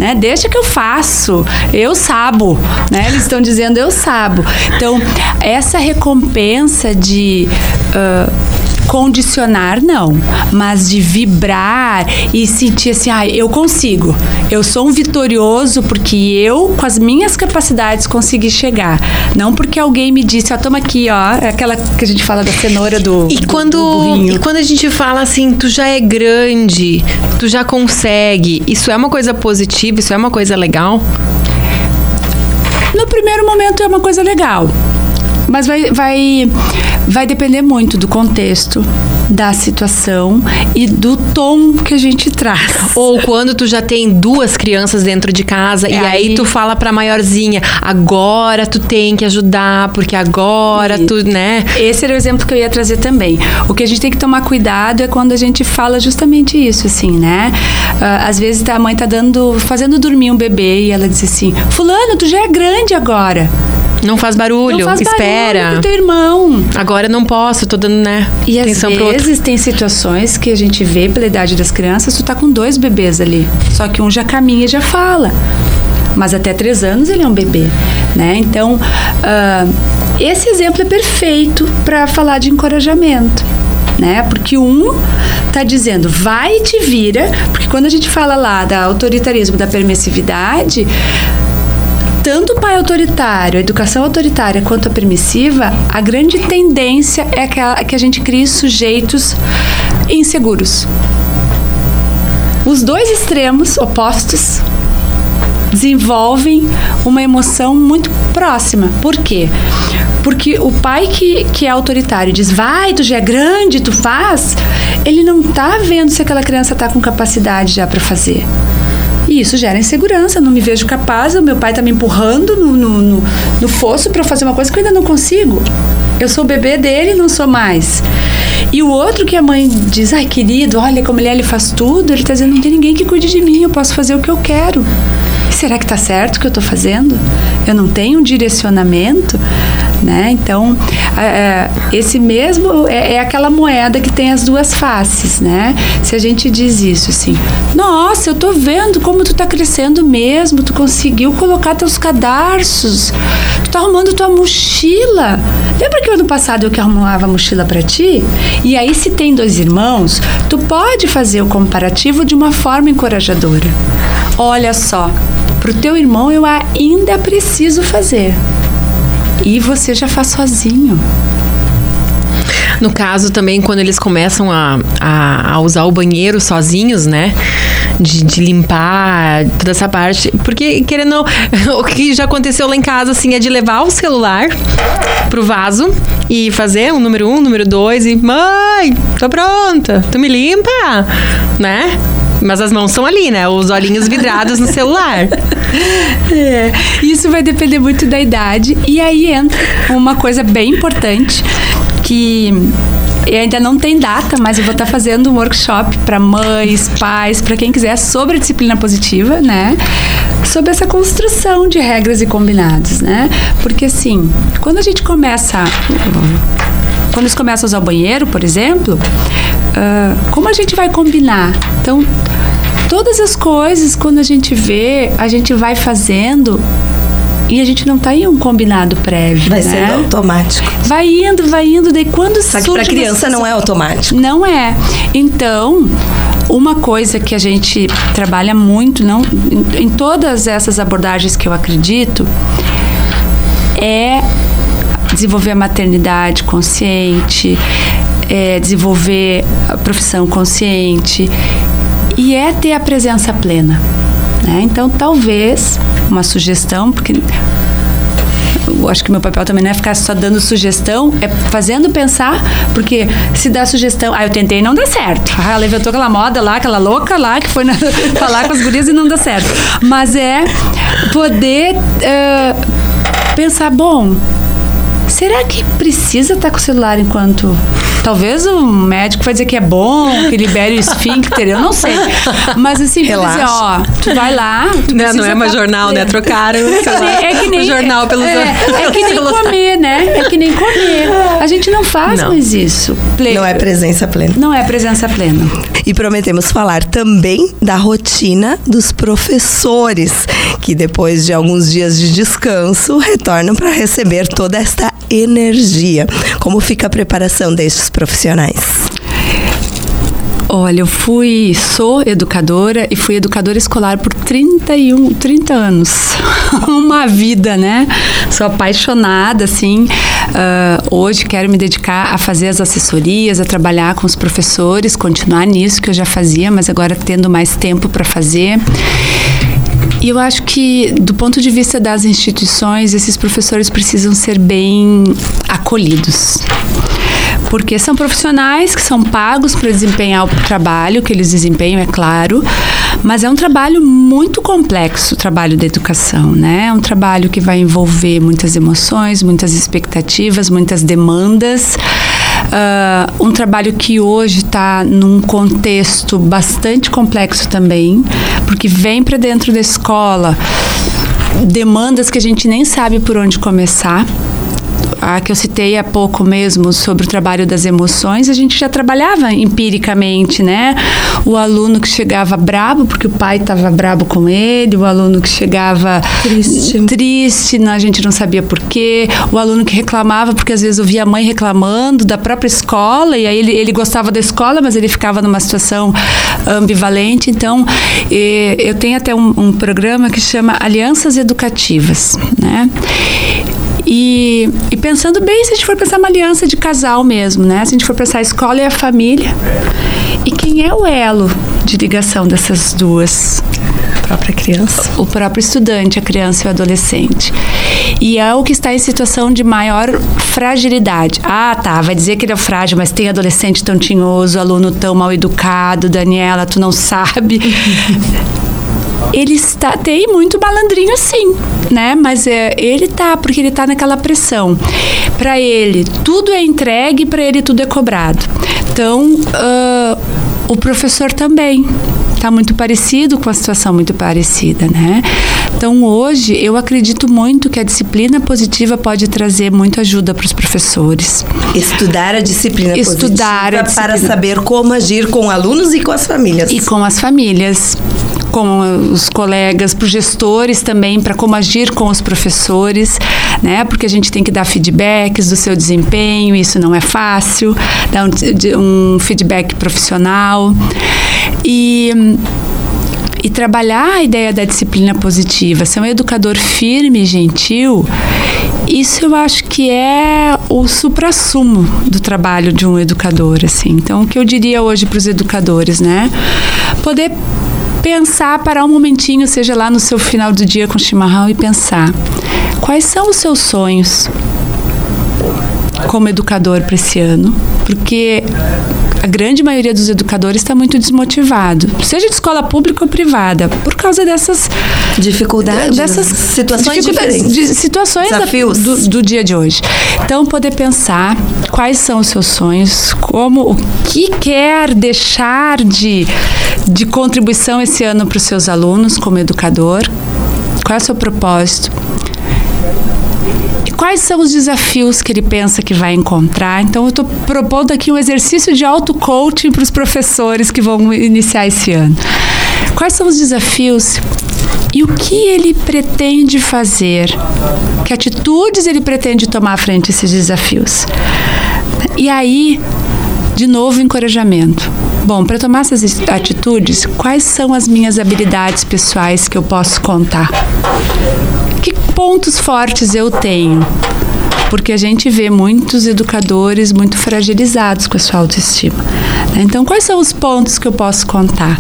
né? Deixa que eu faço, eu sabo, né? Eles estão dizendo eu sabo. Então, essa recompensa de uh, condicionar, não, mas de vibrar e sentir assim, ah, eu consigo. Eu sou um vitorioso porque eu, com as minhas capacidades, consegui chegar. Não porque alguém me disse, ó, toma aqui, ó, é aquela que a gente fala da cenoura do. E quando, do e quando a gente fala assim, tu já é grande, tu já consegue, isso é uma coisa positiva, isso é uma coisa legal? No primeiro momento é uma coisa legal. Mas vai, vai, vai depender muito do contexto, da situação e do tom que a gente traz. Ou quando tu já tem duas crianças dentro de casa é e aí, aí tu fala pra maiorzinha, agora tu tem que ajudar, porque agora e... tu, né? Esse era o exemplo que eu ia trazer também. O que a gente tem que tomar cuidado é quando a gente fala justamente isso, assim, né? Uh, às vezes a mãe tá dando, fazendo dormir um bebê e ela diz assim: Fulano, tu já é grande agora. Não faz barulho, não faz espera. Barulho teu irmão. Agora não posso, tô dando, né? E às vezes tem situações que a gente vê pela idade das crianças, tu tá com dois bebês ali. Só que um já caminha e já fala. Mas até três anos ele é um bebê, né? Então, uh, esse exemplo é perfeito para falar de encorajamento. Né? Porque um tá dizendo vai e te vira, porque quando a gente fala lá da autoritarismo, da permissividade, tanto o pai autoritário, a educação autoritária quanto a permissiva, a grande tendência é que a, que a gente crie sujeitos inseguros. Os dois extremos opostos desenvolvem uma emoção muito próxima. Por quê? Porque o pai que, que é autoritário diz, vai, tu já é grande, tu faz, ele não tá vendo se aquela criança tá com capacidade já para fazer. E isso gera insegurança, não me vejo capaz, o meu pai tá me empurrando no, no, no, no fosso para fazer uma coisa que eu ainda não consigo. Eu sou o bebê dele, não sou mais. E o outro que a mãe diz, ai querido, olha como ele é, ele faz tudo, ele tá dizendo, não tem ninguém que cuide de mim, eu posso fazer o que eu quero. será que tá certo o que eu tô fazendo? Eu não tenho um direcionamento? Né? Então, é, esse mesmo é, é, aquela moeda que tem as duas faces, né? Se a gente diz isso assim, nossa, eu tô vendo como tu tá crescendo mesmo, tu conseguiu colocar teus cadarços, tu tá arrumando tua mochila. Lembra que ano passado eu que arrumava a mochila para ti? E aí, se tem dois irmãos, tu pode fazer o comparativo de uma forma encorajadora. Olha só, pro teu irmão eu ainda preciso fazer. E você já faz sozinho. No caso também, quando eles começam a, a, a usar o banheiro sozinhos, né? De, de, limpar toda essa parte. Porque, querendo o que já aconteceu lá em casa, assim, é de levar o celular pro vaso e fazer um número um, número dois e mãe, tô pronta, tu me limpa, né? Mas as mãos são ali, né? Os olhinhos vidrados no celular. É, isso vai depender muito da idade. E aí entra uma coisa bem importante que e ainda não tem data, mas eu vou estar fazendo um workshop para mães, pais, para quem quiser sobre disciplina positiva, né? Sobre essa construção de regras e combinados, né? Porque assim, quando a gente começa quando eles começam a usar o banheiro, por exemplo, uh, como a gente vai combinar? Então, todas as coisas, quando a gente vê, a gente vai fazendo e a gente não tá em um combinado prévio. Vai né? sendo automático. Vai indo, vai indo, daí quando Só que para criança não é automático. Não é. Então, uma coisa que a gente trabalha muito, não, em, em todas essas abordagens que eu acredito, é desenvolver a maternidade consciente, é desenvolver a profissão consciente e é ter a presença plena. Né? Então, talvez uma sugestão, porque eu acho que meu papel também não é ficar só dando sugestão, é fazendo pensar, porque se dá sugestão, ah, eu tentei e não dá certo. Ah, levantou aquela moda lá, aquela louca lá que foi na, falar com as gurias e não dá certo. Mas é poder uh, pensar, bom, será que precisa estar com o celular enquanto Talvez o médico vai dizer que é bom, que libere o esfíncter, eu não sei. Mas assim, dizer, ó, tu vai lá. Tu não, não é mais jornal, né? Trocaram é que nem, o jornal pelo é, é que nem comer, né? É que nem comer. A gente não faz não. mais isso. Não é presença plena. Não é presença plena. E prometemos falar também da rotina dos professores, que depois de alguns dias de descanso retornam para receber toda esta energia. Como fica a preparação destes profissionais? Olha, eu fui, sou educadora e fui educadora escolar por 31, 30 anos. Uma vida, né? Sou apaixonada, assim. Uh, hoje quero me dedicar a fazer as assessorias, a trabalhar com os professores, continuar nisso que eu já fazia, mas agora tendo mais tempo para fazer. E eu acho que, do ponto de vista das instituições, esses professores precisam ser bem acolhidos porque são profissionais que são pagos para desempenhar o trabalho que eles desempenham, é claro, mas é um trabalho muito complexo, o trabalho da educação, né? É um trabalho que vai envolver muitas emoções, muitas expectativas, muitas demandas. Uh, um trabalho que hoje está num contexto bastante complexo também, porque vem para dentro da escola demandas que a gente nem sabe por onde começar a que eu citei há pouco mesmo sobre o trabalho das emoções, a gente já trabalhava empiricamente, né? o aluno que chegava brabo porque o pai estava brabo com ele, o aluno que chegava Triste. triste, a gente não sabia por quê, o aluno que reclamava porque às vezes ouvia a mãe reclamando da própria escola e aí ele, ele gostava da escola, mas ele ficava numa situação ambivalente. Então, eu tenho até um, um programa que chama Alianças Educativas, né? E, e, pensando bem, se a gente for pensar uma aliança de casal mesmo, né? Se a gente for pensar a escola e a família. E quem é o elo de ligação dessas duas? A própria criança. O próprio estudante, a criança e o adolescente. E é o que está em situação de maior fragilidade. Ah, tá, vai dizer que ele é frágil, mas tem adolescente tão tinhoso, aluno tão mal educado, Daniela, tu não sabe. ele está tem muito malandrinho sim, né? Mas é, ele tá porque ele tá naquela pressão. Para ele tudo é entregue, para ele tudo é cobrado. Então uh, o professor também está muito parecido com a situação muito parecida, né? Então hoje eu acredito muito que a disciplina positiva pode trazer muita ajuda para os professores. Estudar a disciplina Estudar positiva a disciplina. para saber como agir com alunos e com as famílias. E com as famílias com os colegas, para os gestores também, para como agir com os professores, né? Porque a gente tem que dar feedbacks do seu desempenho, isso não é fácil, dar um, um feedback profissional. E e trabalhar a ideia da disciplina positiva, ser um educador firme e gentil, isso eu acho que é o suprassumo do trabalho de um educador, assim. Então, o que eu diria hoje para os educadores, né? Poder pensar, parar um momentinho, seja lá no seu final do dia com chimarrão e pensar quais são os seus sonhos como educador para esse ano, porque a grande maioria dos educadores está muito desmotivado, seja de escola pública ou privada, por causa dessas dificuldades, dessas situações diferentes, de, situações desafios. do, do, dia de hoje. Então, poder pensar quais são os seus sonhos, como o que quer deixar de, de contribuição esse ano para os seus alunos como educador, qual é o seu propósito quais são os desafios que ele pensa que vai encontrar. Então, eu estou propondo aqui um exercício de auto-coaching para os professores que vão iniciar esse ano. Quais são os desafios e o que ele pretende fazer? Que atitudes ele pretende tomar frente a esses desafios? E aí, de novo, encorajamento. Bom, para tomar essas atitudes, quais são as minhas habilidades pessoais que eu posso contar? Que pontos fortes eu tenho? Porque a gente vê muitos educadores muito fragilizados com a sua autoestima. Né? Então, quais são os pontos que eu posso contar?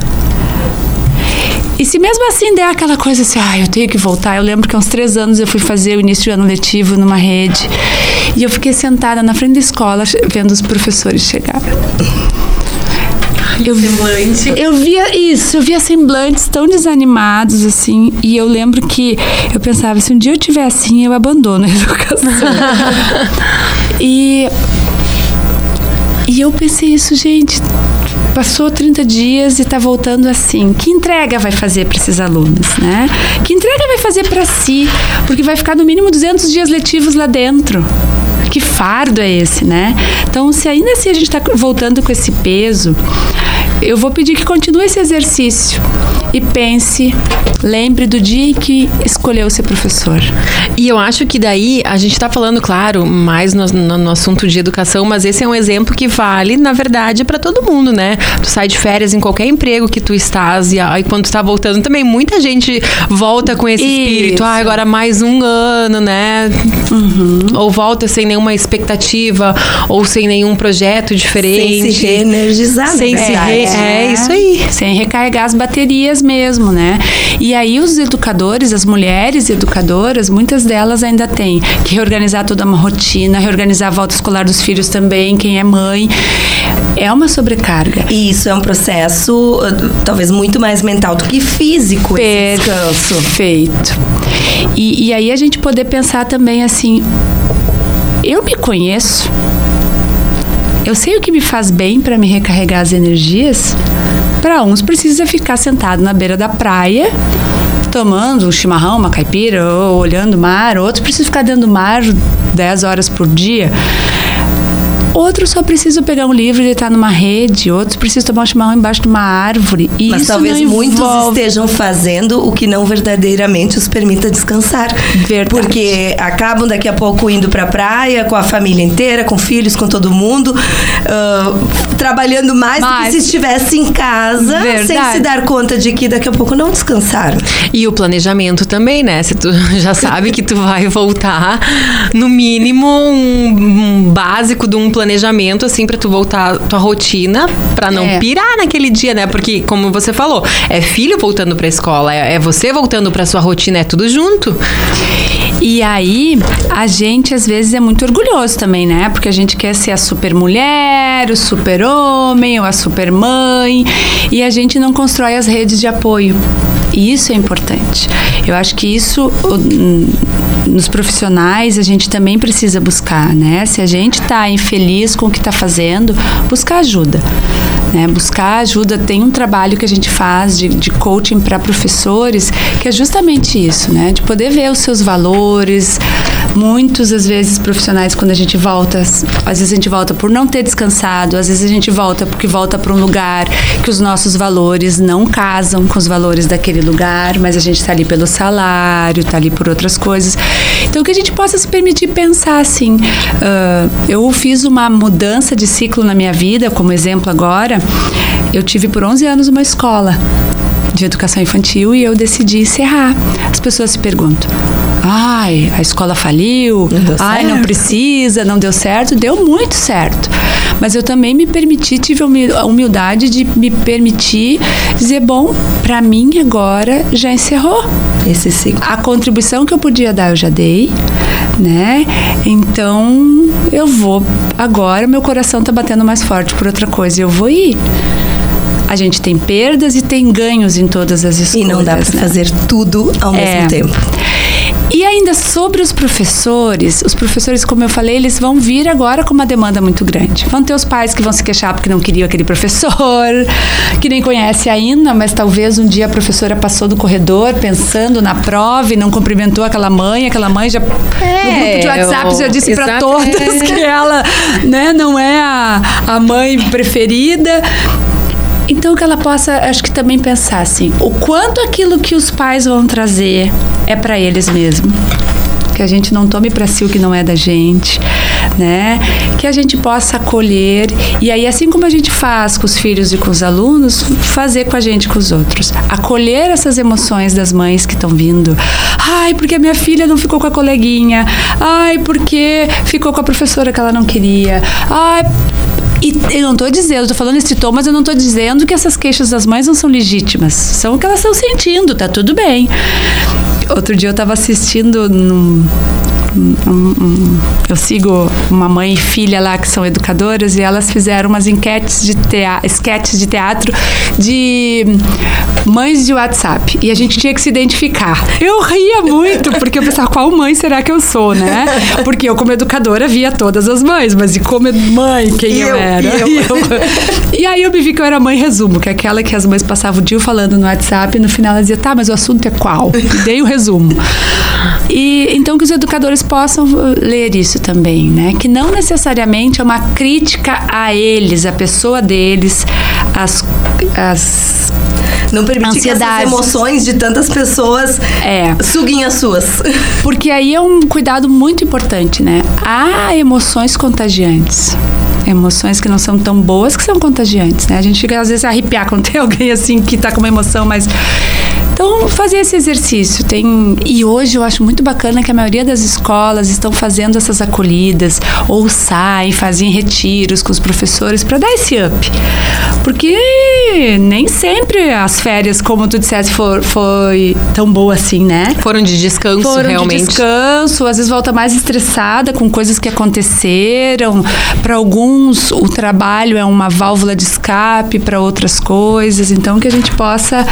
E se mesmo assim der aquela coisa assim, ah, eu tenho que voltar. Eu lembro que há uns três anos eu fui fazer o início de ano letivo numa rede. E eu fiquei sentada na frente da escola vendo os professores chegar. Eu, semblante. Eu via isso, eu via semblantes tão desanimados, assim, e eu lembro que eu pensava, se um dia eu tiver assim, eu abandono a educação. e, e eu pensei isso, gente, passou 30 dias e está voltando assim. Que entrega vai fazer para esses alunos, né? Que entrega vai fazer para si? Porque vai ficar no mínimo 200 dias letivos lá dentro. Que fardo é esse, né? Então, se ainda assim a gente está voltando com esse peso, eu vou pedir que continue esse exercício e pense, lembre do dia em que escolheu ser professor. E eu acho que daí a gente está falando, claro, mais no, no, no, assunto de educação, mas esse é um exemplo que vale, na verdade, para todo mundo, né? Tu sai de férias em qualquer emprego que tu estás e aí quando tu tá voltando também, muita gente volta com esse Isso. espírito. Ah, agora mais um ano, né? Uhum. Ou volta sem nenhuma expectativa ou sem nenhum projeto diferente. Sem se reenergizar, Sem se re... É, é isso aí. Sem recarregar as baterias mesmo, né? E aí os educadores, as mulheres educadoras, muitas delas ainda têm que reorganizar toda uma rotina, reorganizar a volta escolar dos filhos também, quem é mãe. É uma sobrecarga. E isso é um processo uh, talvez muito mais mental do que físico. Perfeito. E, e aí a gente poder pensar também assim, eu me conheço. Eu sei o que me faz bem para me recarregar as energias. Para uns precisa ficar sentado na beira da praia, tomando um chimarrão, uma caipira, ou olhando o mar. Outros precisam ficar dentro do mar 10 horas por dia. Outros só precisam pegar um livro e deitar numa rede, outros precisam tomar um chimarrão embaixo de uma árvore. E Mas talvez muitos envolve- estejam fazendo o que não verdadeiramente os permita descansar. Verdade. Porque acabam daqui a pouco indo pra praia com a família inteira, com filhos, com todo mundo, ah, trabalhando mais, do que se estivesse em casa, sem Verdade. se dar conta de que daqui a pouco não descansaram. E o planejamento também, né? Se tu já sabe que tu vai voltar, no mínimo um, um básico de um planejamento assim pra tu voltar à tua rotina, pra não É. pirar naquele dia, né? Porque como você falou, é filho voltando pra escola, é, é você voltando pra sua rotina, é tudo junto. E aí, a gente às vezes é muito orgulhoso também, né? Porque a gente quer ser a super mulher, o super homem ou a super mãe, e a gente não constrói as redes de apoio. E isso é importante. Eu acho que isso nos profissionais a gente também precisa buscar, né? Se a gente está infeliz com o que está fazendo, buscar ajuda. Né? Buscar ajuda. Tem um trabalho que a gente faz de, de coaching para professores que é justamente isso, né? De poder ver os seus valores. Muitos, às vezes, profissionais, quando a gente volta, às vezes a gente volta por não ter descansado, às vezes a gente volta porque volta para um lugar que os nossos valores não casam com os valores daquele lugar, mas a gente está ali pelo salário, está ali por outras coisas. Então, que a gente possa se permitir pensar assim. ah, eu fiz uma mudança de ciclo na minha vida, como exemplo agora. Eu tive por 11 anos uma escola de educação infantil e eu decidi encerrar. As pessoas se perguntam: ai, a escola faliu, Não ai, não certo." precisa, não deu certo. Deu muito certo. Mas eu também me permiti, tive a humil- a humildade de me permitir dizer: bom, para mim agora já encerrou Esse ciclo. a contribuição que eu podia dar eu já dei, né? Então eu vou agora meu coração tá batendo mais forte por outra coisa, eu vou ir. A gente tem perdas e tem ganhos em todas as E escolhas. não dá pra né? fazer tudo ao É. mesmo tempo. E ainda sobre os professores, os professores, como eu falei, eles vão vir agora com uma demanda muito grande. Vão ter os pais que vão se queixar porque não queriam aquele professor, que nem conhece ainda, mas talvez um dia a professora passou do corredor pensando na prova e não cumprimentou aquela mãe, aquela mãe já no grupo de WhatsApp já disse para todas é. que ela, né, não é a, a mãe preferida. Então que ela possa, acho que também pensar assim, o quanto aquilo que os pais vão trazer é para eles mesmo. Que a gente não tome para si o que não é da gente, né? Que a gente possa acolher e aí assim como a gente faz com os filhos e com os alunos, fazer com a gente com os outros. Acolher essas emoções das mães que estão vindo. Ai, porque a minha filha não ficou com a coleguinha. Ai, porque ficou com a professora que ela não queria. Ai, e eu não estou dizendo, estou falando esse tom, mas eu não estou dizendo que essas queixas das mães não são legítimas. São o que elas estão sentindo, tá tudo bem. Outro dia eu estava assistindo num. Eu sigo uma mãe e filha lá que são educadoras e elas fizeram umas enquetes de teatro, sketches de teatro de mães de WhatsApp e a gente tinha que se identificar. Eu ria muito porque eu pensava qual mãe será que eu sou, né? Porque eu como educadora via todas as mães, mas e como mãe quem eu, eu, era? e eu. E eu- e aí eu me vi que eu era mãe resumo, que é aquela que as mães passavam o dia falando no WhatsApp e no final ela dizia, tá, mas o assunto é qual? E dei o resumo. E então que os educadores possam uh, ler isso também, né? Que não necessariamente é uma crítica a eles, a pessoa deles, as, as Não permitir que essas Ansiedades. emoções de tantas pessoas É. suguem as suas. Porque aí é um cuidado muito importante, né? Há emoções contagiantes. Emoções que não são tão boas que são contagiantes, né? A gente fica às vezes a arrepiar quando tem alguém assim que tá com uma emoção mais. Então, fazer esse exercício. Tem... E hoje eu acho muito bacana que a maioria das escolas estão fazendo essas acolhidas, ou saem, fazem retiros com os professores para dar esse up. Porque nem sempre as férias, como tu disseste, for, foi tão boa assim, né? Foram de descanso, Foram realmente. de descanso, às vezes volta mais estressada com coisas que aconteceram. Para alguns, o trabalho é uma válvula de escape para outras coisas. Então, que a gente possa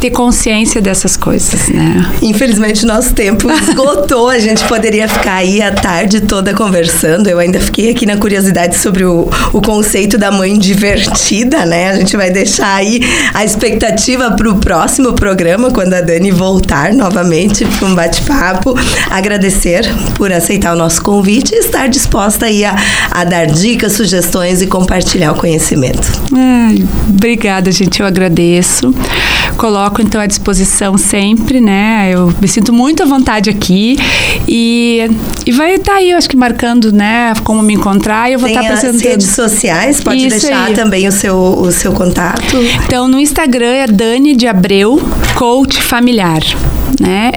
ter consciência dessas coisas, né? Infelizmente, nosso tempo esgotou. A gente poderia ficar aí a tarde toda conversando. Eu ainda fiquei aqui na curiosidade sobre o, o conceito da mãe divertida, né? A gente vai deixar aí a expectativa para o próximo programa, quando a Dani voltar novamente para um bate-papo. Agradecer por aceitar o nosso convite e estar disposta aí a, a dar dicas, sugestões e compartilhar o conhecimento. Ai, obrigada, gente. Eu agradeço. Coloco então à disposição sempre, né? Eu me sinto muito à vontade aqui e, e vai estar tá aí, eu acho que marcando, né, como me encontrar. Eu vou estar tá apresentando. Redes sociais, pode Isso deixar aí. também o seu, o seu contato. Então, no Instagram é Dani de Abreu, coach familiar, né?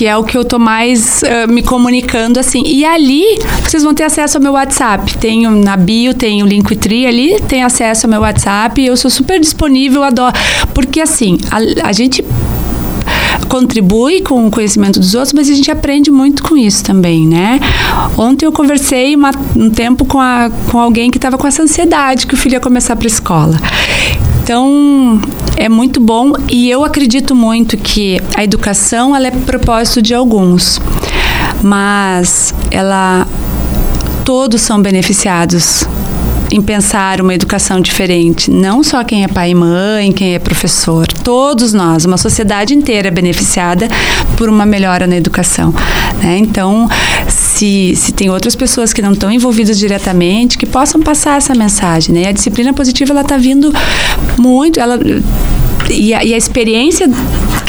Que é o que eu tô mais uh, me comunicando assim. E ali vocês vão ter acesso ao meu WhatsApp. Tenho na bio, tem o Linktree ali, tem acesso ao meu WhatsApp. Eu sou super disponível, adoro. Porque assim, a, a gente contribui com o conhecimento dos outros, mas a gente aprende muito com isso também, né? Ontem eu conversei uma, um tempo com, a, com alguém que estava com essa ansiedade que o filho ia começar para a escola. Então, é muito bom e eu acredito muito que a educação ela é propósito de alguns, mas ela todos são beneficiados em pensar uma educação diferente. Não só quem é pai e mãe, quem é professor. Todos nós, uma sociedade inteira é beneficiada por uma melhora na educação. Né? Então, se, se tem outras pessoas que não estão envolvidas diretamente, que possam passar essa mensagem. Né? E a disciplina positiva ela está vindo muito. Ela, e a, e a, experiência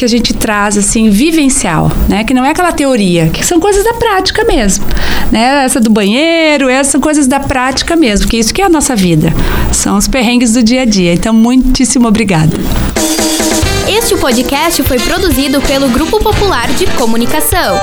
que a gente traz assim vivencial, né? Que não é aquela teoria, que são coisas da prática mesmo, né? Essa do banheiro, essas são coisas da prática mesmo, que isso que é a nossa vida, são os perrengues do dia a dia. Então, muitíssimo obrigada. Este podcast foi produzido pelo Grupo Popular de Comunicação.